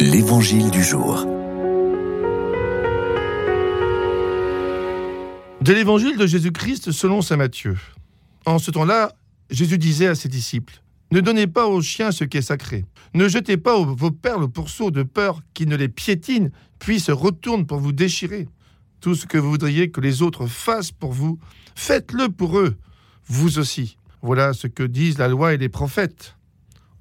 L'Évangile du jour. De l'Évangile de Jésus-Christ selon Saint Matthieu. En ce temps-là, Jésus disait à ses disciples, Ne donnez pas aux chiens ce qui est sacré. Ne jetez pas vos perles au pourceau de peur qu'ils ne les piétinent, puis se retournent pour vous déchirer. Tout ce que vous voudriez que les autres fassent pour vous, faites-le pour eux, vous aussi. Voilà ce que disent la loi et les prophètes.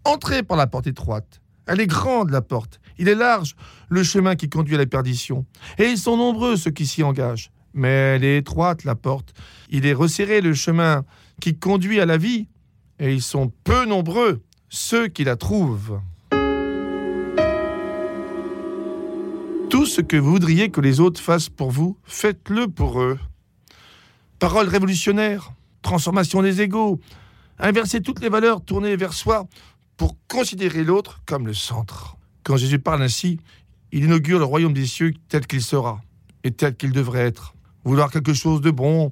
Entrez par la porte étroite. Elle est grande, la porte. Il est large, le chemin qui conduit à la perdition. Et ils sont nombreux, ceux qui s'y engagent. Mais elle est étroite, la porte. Il est resserré, le chemin qui conduit à la vie. Et ils sont peu nombreux, ceux qui la trouvent. Tout ce que vous voudriez que les autres fassent pour vous, faites-le pour eux. Parole révolutionnaire, transformation des égaux, inverser toutes les valeurs tournées vers soi pour considérer l'autre comme le centre. Quand Jésus parle ainsi, il inaugure le royaume des cieux tel qu'il sera et tel qu'il devrait être. Vouloir quelque chose de bon,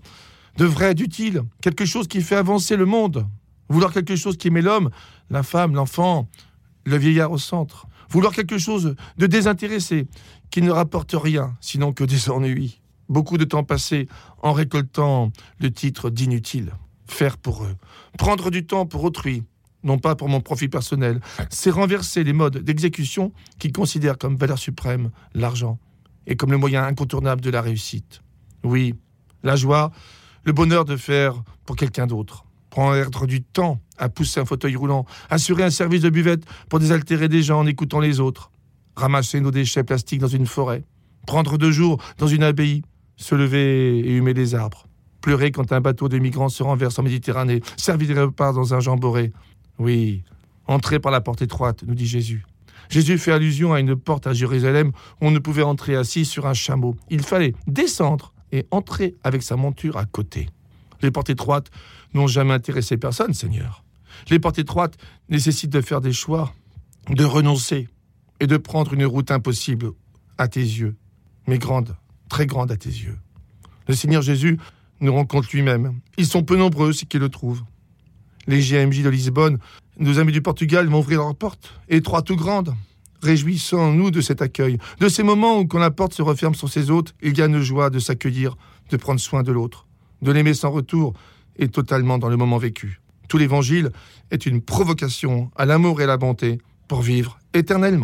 de vrai, d'utile, quelque chose qui fait avancer le monde. Vouloir quelque chose qui met l'homme, la femme, l'enfant, le vieillard au centre. Vouloir quelque chose de désintéressé, qui ne rapporte rien, sinon que des ennuis. Beaucoup de temps passé en récoltant le titre d'inutile. Faire pour eux. Prendre du temps pour autrui, non pas pour mon profit personnel, c'est renverser les modes d'exécution qui considèrent comme valeur suprême l'argent et comme le moyen incontournable de la réussite. Oui, la joie, le bonheur de faire pour quelqu'un d'autre. Prendre du temps à pousser un fauteuil roulant, assurer un service de buvette pour désaltérer des gens en écoutant les autres, ramasser nos déchets plastiques dans une forêt, prendre deux jours dans une abbaye, se lever et humer les arbres, pleurer quand un bateau de migrants se renverse en Méditerranée, servir des repas dans un jamboré, oui, entrez par la porte étroite, nous dit Jésus. Jésus fait allusion à une porte à Jérusalem où on ne pouvait entrer assis sur un chameau. Il fallait descendre et entrer avec sa monture à côté. Les portes étroites n'ont jamais intéressé personne, Seigneur. Les portes étroites nécessitent de faire des choix, de renoncer et de prendre une route impossible à tes yeux, mais grande, très grande à tes yeux. Le Seigneur Jésus nous rencontre lui-même. Ils sont peu nombreux, ceux qui le trouvent. Les GMJ de Lisbonne, nos amis du Portugal vont ouvrir leurs portes, étroites ou grandes. Réjouissons-nous de cet accueil, de ces moments où quand la porte se referme sur ses hôtes, il y a une joie de s'accueillir, de prendre soin de l'autre, de l'aimer sans retour et totalement dans le moment vécu. Tout l'évangile est une provocation à l'amour et à la bonté pour vivre éternellement.